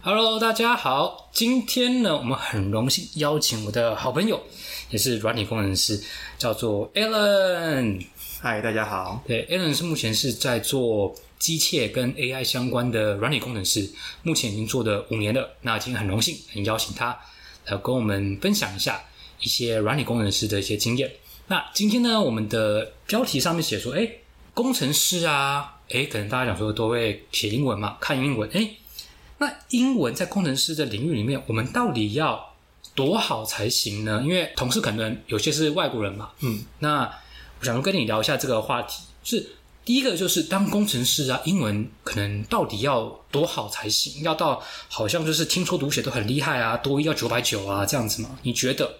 Hello，大家好，今天呢，我们很荣幸邀请我的好朋友，也是软体工程师，叫做 Alan。嗨，大家好。对，Alan 是目前是在做机械跟 AI 相关的软体工程师，目前已经做了五年了。那今天很荣幸能邀请他来跟我们分享一下一些软体工程师的一些经验。那今天呢，我们的标题上面写说，哎，工程师啊，哎，可能大家讲说都会写英文嘛，看英文，哎，那英文在工程师的领域里面，我们到底要多好才行呢？因为同事可能有些是外国人嘛，嗯，那我想跟你聊一下这个话题，是第一个就是当工程师啊，英文可能到底要多好才行？要到好像就是听说读写都很厉害啊，多一要九百九啊这样子吗？你觉得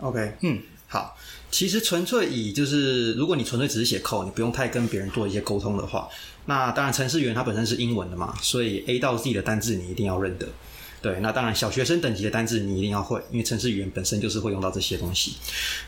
？OK，嗯，好。其实纯粹以就是，如果你纯粹只是写 code，你不用太跟别人做一些沟通的话，那当然程式员它本身是英文的嘛，所以 A 到 Z 的单字你一定要认得。对，那当然小学生等级的单字你一定要会，因为程式语言本身就是会用到这些东西。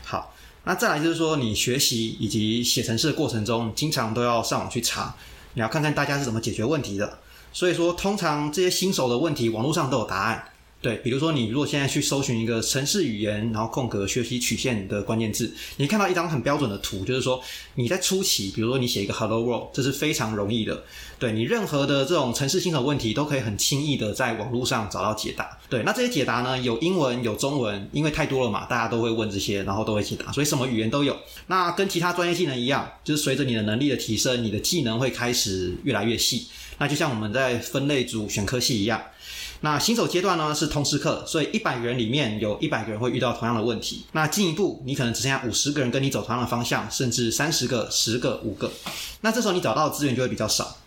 好，那再来就是说，你学习以及写程式的过程中，经常都要上网去查，你要看看大家是怎么解决问题的。所以说，通常这些新手的问题，网络上都有答案。对，比如说你如果现在去搜寻一个城市语言，然后空格学习曲线的关键字，你看到一张很标准的图，就是说你在初期，比如说你写一个 Hello World，这是非常容易的。对你任何的这种城市新手问题，都可以很轻易的在网络上找到解答。对，那这些解答呢，有英文有中文，因为太多了嘛，大家都会问这些，然后都会解答，所以什么语言都有。那跟其他专业技能一样，就是随着你的能力的提升，你的技能会开始越来越细。那就像我们在分类组选科系一样。那新手阶段呢是通识课，所以一百个人里面有一百个人会遇到同样的问题。那进一步，你可能只剩下五十个人跟你走同样的方向，甚至三十个、十个、五个。那这时候你找到的资源就会比较少。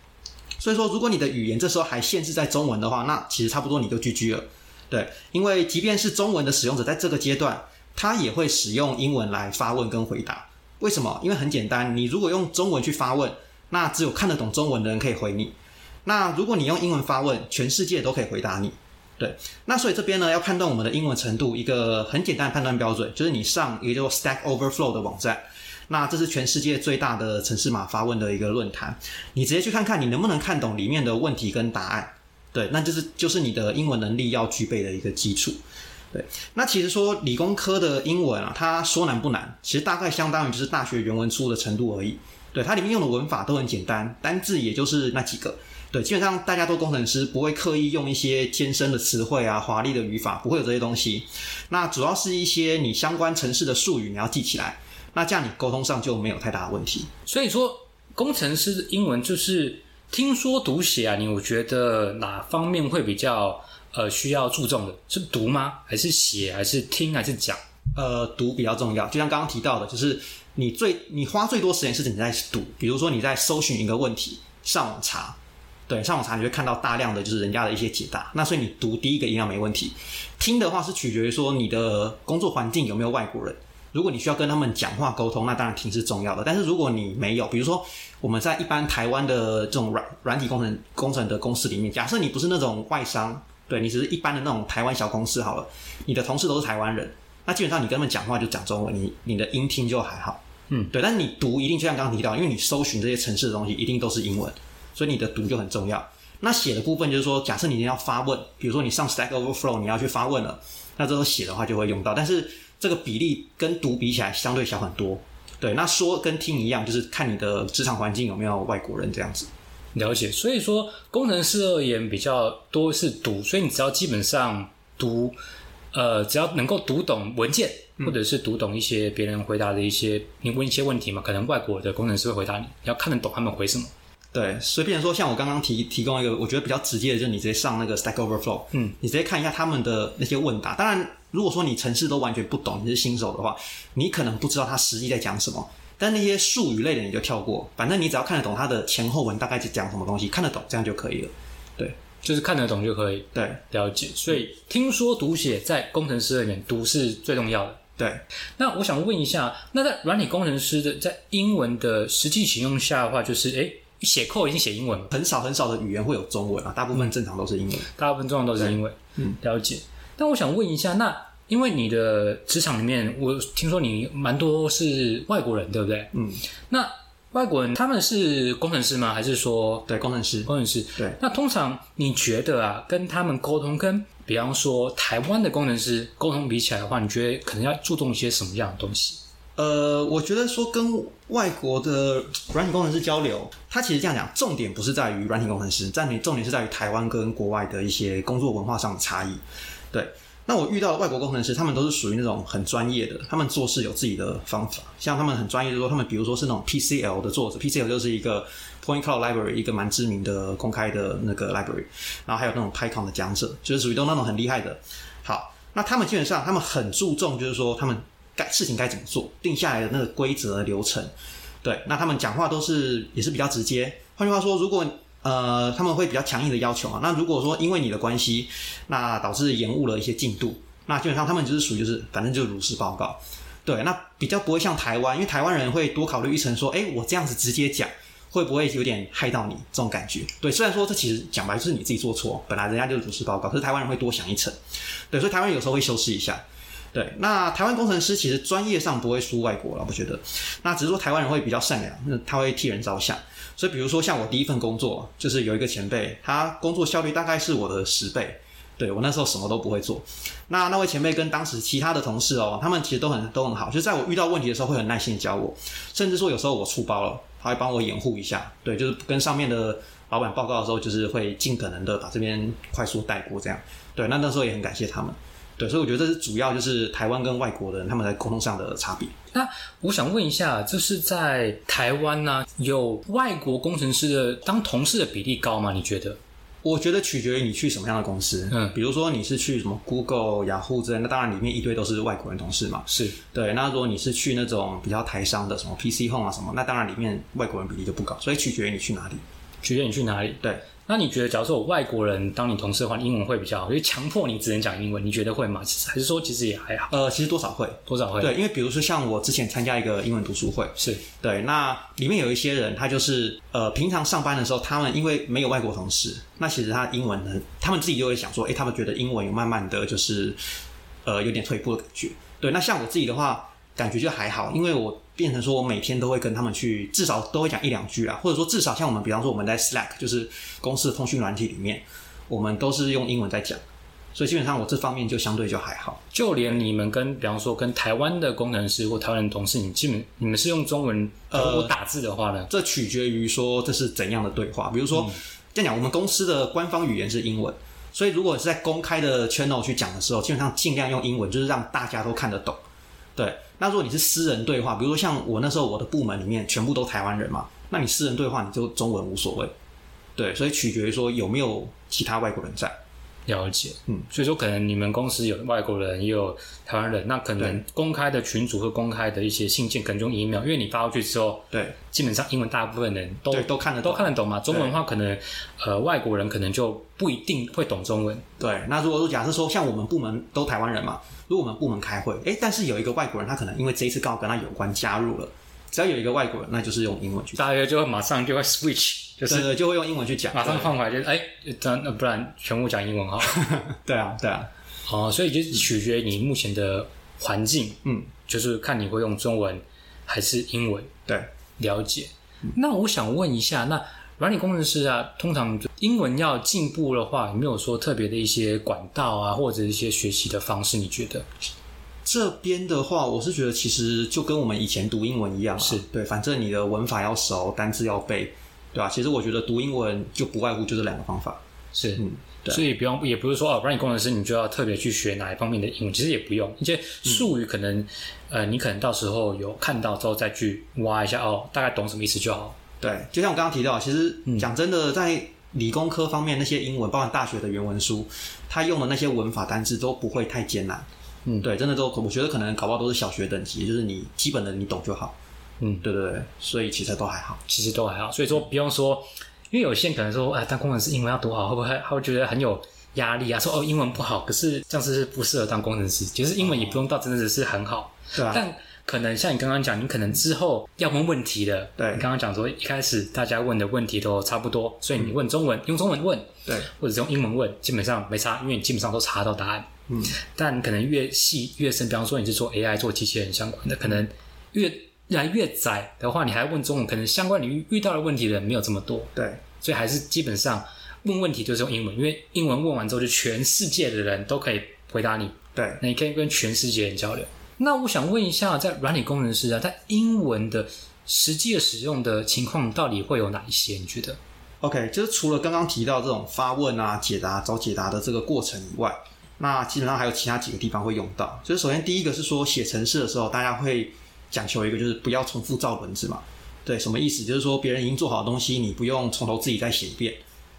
所以说，如果你的语言这时候还限制在中文的话，那其实差不多你就 GG 了。对，因为即便是中文的使用者，在这个阶段，他也会使用英文来发问跟回答。为什么？因为很简单，你如果用中文去发问，那只有看得懂中文的人可以回你。那如果你用英文发问，全世界都可以回答你，对。那所以这边呢，要判断我们的英文程度，一个很简单的判断标准，就是你上一个叫 Stack Overflow 的网站，那这是全世界最大的城市码发问的一个论坛，你直接去看看你能不能看懂里面的问题跟答案，对，那就是就是你的英文能力要具备的一个基础，对。那其实说理工科的英文啊，它说难不难，其实大概相当于就是大学原文书的程度而已，对，它里面用的文法都很简单，单字也就是那几个。对，基本上大家都工程师，不会刻意用一些艰深的词汇啊、华丽的语法，不会有这些东西。那主要是一些你相关城市的术语，你要记起来。那这样你沟通上就没有太大的问题。所以说，工程师英文就是听说读写啊，你我觉得哪方面会比较呃需要注重的？是读吗？还是写？还是听？还是讲？呃，读比较重要。就像刚刚提到的，就是你最你花最多时间是你在读，比如说你在搜寻一个问题，上网查。对，上网查你会看到大量的就是人家的一些解答，那所以你读第一个一样没问题。听的话是取决于说你的工作环境有没有外国人。如果你需要跟他们讲话沟通，那当然听是重要的。但是如果你没有，比如说我们在一般台湾的这种软软体工程工程的公司里面，假设你不是那种外商，对你只是一般的那种台湾小公司好了，你的同事都是台湾人，那基本上你跟他们讲话就讲中文，你你的音听就还好。嗯，对。但是你读一定就像刚刚提到，因为你搜寻这些城市的东西一定都是英文。所以你的读就很重要。那写的部分就是说，假设你要发问，比如说你上 Stack Overflow，你要去发问了，那这时候写的话就会用到。但是这个比例跟读比起来相对小很多。对，那说跟听一样，就是看你的职场环境有没有外国人这样子。了解。所以说，工程师而言比较多是读，所以你只要基本上读，呃，只要能够读懂文件，或者是读懂一些别人回答的一些，你问一些问题嘛，可能外国的工程师会回答你，你要看得懂他们回什么。对，随便说，像我刚刚提提供一个，我觉得比较直接的，就是你直接上那个 Stack Overflow，嗯，你直接看一下他们的那些问答。当然，如果说你城市都完全不懂，你是新手的话，你可能不知道他实际在讲什么。但那些术语类的你就跳过，反正你只要看得懂它的前后文大概是讲什么东西，看得懂这样就可以了。对，就是看得懂就可以。对，了解。所以听说读写在工程师里面读是最重要的。对。那我想问一下，那在软体工程师的在英文的实际使用下的话，就是诶。写扣已经写英文了，很少很少的语言会有中文啊，大部分正常都是英文，大部分正常都是英文。嗯，了解。但我想问一下，那因为你的职场里面，我听说你蛮多是外国人，对不对？嗯。那外国人他们是工程师吗？还是说对，工程师，工程师？对。那通常你觉得啊，跟他们沟通，跟比方说台湾的工程师沟通比起来的话，你觉得可能要注重一些什么样的东西？呃，我觉得说跟外国的软体工程师交流，它其实这样讲，重点不是在于软体工程师，重点重点是在于台湾跟国外的一些工作文化上的差异。对。那我遇到的外国工程师，他们都是属于那种很专业的，他们做事有自己的方法。像他们很专业，就说他们比如说是那种 PCL 的作者，PCL 就是一个 Point Cloud Library，一个蛮知名的公开的那个 library。然后还有那种 Python 的讲者，就是属于都那种很厉害的。好，那他们基本上他们很注重，就是说他们该事情该怎么做，定下来的那个规则流程。对，那他们讲话都是也是比较直接。换句话说，如果呃，他们会比较强硬的要求啊。那如果说因为你的关系，那导致延误了一些进度，那基本上他们就是属于就是反正就是如实报告。对，那比较不会像台湾，因为台湾人会多考虑一层，说，哎，我这样子直接讲，会不会有点害到你这种感觉？对，虽然说这其实讲白就是你自己做错，本来人家就是如实报告，可是台湾人会多想一层。对，所以台湾有时候会修饰一下。对，那台湾工程师其实专业上不会输外国了，我觉得。那只是说台湾人会比较善良，他会替人着想。所以，比如说像我第一份工作，就是有一个前辈，他工作效率大概是我的十倍。对我那时候什么都不会做。那那位前辈跟当时其他的同事哦，他们其实都很都很好，就在我遇到问题的时候会很耐心教我，甚至说有时候我出包了，他会帮我掩护一下。对，就是跟上面的老板报告的时候，就是会尽可能的把这边快速带过这样。对，那那时候也很感谢他们。对，所以我觉得这是主要就是台湾跟外国的人他们在沟通上的差别。那我想问一下，就是在台湾呢，有外国工程师的当同事的比例高吗？你觉得？我觉得取决于你去什么样的公司。嗯，比如说你是去什么 Google、雅虎之类，那当然里面一堆都是外国人同事嘛。是对。那如果你是去那种比较台商的，什么 PC Home 啊什么，那当然里面外国人比例就不高。所以取决于你去哪里，取决于你去哪里。对。那你觉得，假如说有外国人当你同事的话，英文会比较好，就强迫你只能讲英文，你觉得会吗？其实还是说其实也还好。呃，其实多少会，多少会。对，因为比如说像我之前参加一个英文读书会，是对，那里面有一些人，他就是呃，平常上班的时候，他们因为没有外国同事，那其实他英文呢，他们自己就会想说，哎，他们觉得英文有慢慢的就是呃有点退步的感觉。对，那像我自己的话。感觉就还好，因为我变成说我每天都会跟他们去，至少都会讲一两句啊，或者说至少像我们，比方说我们在 Slack，就是公司的通讯软体里面，我们都是用英文在讲，所以基本上我这方面就相对就还好。就连你们跟，比方说跟台湾的工程师或台湾的同事，你基本你们是用中文呃打字的话呢？这取决于说这是怎样的对话。比如说这样讲，我们公司的官方语言是英文，所以如果是在公开的 channel 去讲的时候，基本上尽量用英文，就是让大家都看得懂。对，那如果你是私人对话，比如说像我那时候我的部门里面全部都台湾人嘛，那你私人对话你就中文无所谓。对，所以取决于说有没有其他外国人在。了解，嗯，所以说可能你们公司有外国人，也有台湾人，那可能公开的群组和公开的一些信件，可能用 email，因为你发过去之后，对，基本上英文大部分人都都看得都看得懂嘛，中文的话可能呃外国人可能就不一定会懂中文。对，那如果说假设说像我们部门都台湾人嘛。如果我们部门开会，哎，但是有一个外国人，他可能因为这一次刚好跟他有关加入了，只要有一个外国人，那就是用英文去，大约就会马上就会 switch，就是就会用英文去讲，马上换回来就是哎，那不然全部讲英文哈。对啊，对啊，哦，所以就取决于你目前的环境，嗯，就是看你会用中文还是英文。对，了解。那我想问一下，那。软体工程师啊，通常英文要进步的话，有没有说特别的一些管道啊，或者一些学习的方式？你觉得这边的话，我是觉得其实就跟我们以前读英文一样，是对，反正你的文法要熟，单字要背，对吧？其实我觉得读英文就不外乎就这两个方法，是，嗯，所以不用，也不是说哦，不然你工程师你就要特别去学哪一方面的英文，其实也不用，一些术语可能，呃，你可能到时候有看到之后再去挖一下，哦，大概懂什么意思就好。对，就像我刚刚提到，其实讲真的，在理工科方面，那些英文，包含大学的原文书，他用的那些文法单字都不会太艰难。嗯，对，真的都，我觉得可能搞不好都是小学等级，就是你基本的你懂就好。嗯，对对对，所以其实都还好，其实都还好。所以说，不用说，因为有些人可能说，哎，当工程师英文要读好，会不会他会觉得很有压力啊？说哦，英文不好，可是这样是不适合当工程师。其实英文也不用到真的只是很好，对啊。但可能像你刚刚讲，你可能之后要问问题的。对，你刚刚讲说一开始大家问的问题都差不多，所以你问中文用中文问，对，或者用英文问，基本上没差，因为你基本上都查到答案。嗯，但可能越细越深，比方说你是做 AI 做机器人相关的，可能越越来越窄的话，你还问中文，可能相关领域遇到的问题的人没有这么多。对，所以还是基本上问问题就是用英文，因为英文问完之后，就全世界的人都可以回答你。对，那你可以跟全世界人交流。那我想问一下，在软体工程师啊，在英文的实际的使用的情况到底会有哪一些？你觉得？OK，就是除了刚刚提到这种发问啊、解答、找解答的这个过程以外，那基本上还有其他几个地方会用到。就是首先第一个是说写程式的时候，大家会讲求一个就是不要重复造轮子嘛。对，什么意思？就是说别人已经做好的东西，你不用从头自己再写一遍。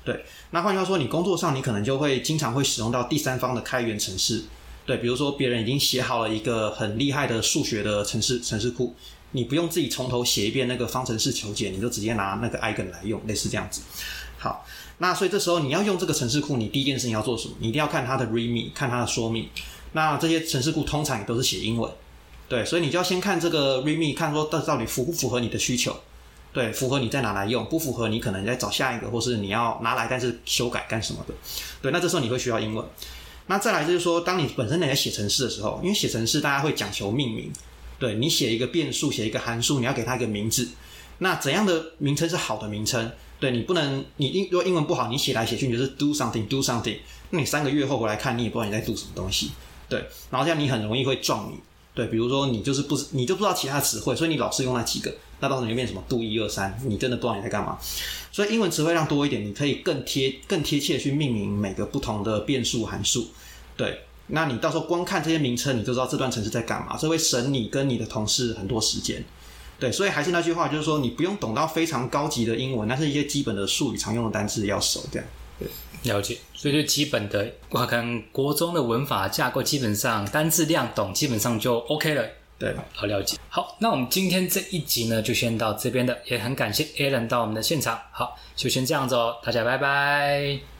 对，那换句话说，你工作上你可能就会经常会使用到第三方的开源程式。对，比如说别人已经写好了一个很厉害的数学的程式程式库，你不用自己从头写一遍那个方程式求解，你就直接拿那个 eigen 来用，类似这样子。好，那所以这时候你要用这个程式库，你第一件事情要做什么？你一定要看它的 readme，看它的说明。那这些程式库通常也都是写英文，对，所以你就要先看这个 readme，看说到到底符不符合你的需求。对，符合你再拿来用，不符合你可能再找下一个，或是你要拿来但是修改干什么的。对，那这时候你会需要英文。那再来就是说，当你本身你在写程式的时候，因为写程式大家会讲求命名，对你写一个变数，写一个函数，你要给它一个名字。那怎样的名称是好的名称？对你不能，你英如果英文不好，你写来写去你就是 do something do something，那你三个月后回来看，你也不知道你在 do 什么东西。对，然后这样你很容易会撞你。对，比如说你就是不你就不知道其他词汇，所以你老是用那几个，那到时候你就变什么 do 一二三，你真的不知道你在干嘛。所以英文词汇量多一点，你可以更贴更贴切的去命名每个不同的变数函数。对，那你到时候光看这些名称，你就知道这段程式在干嘛，这会省你跟你的同事很多时间。对，所以还是那句话，就是说你不用懂到非常高级的英文，但是一些基本的术语、常用的单词要熟，这样。了解，所以就基本的，我可能国中的文法架构基本上单字量懂，基本上就 OK 了。对，好了解。好，那我们今天这一集呢，就先到这边的，也很感谢 Alan 到我们的现场。好，就先这样子哦，大家拜拜。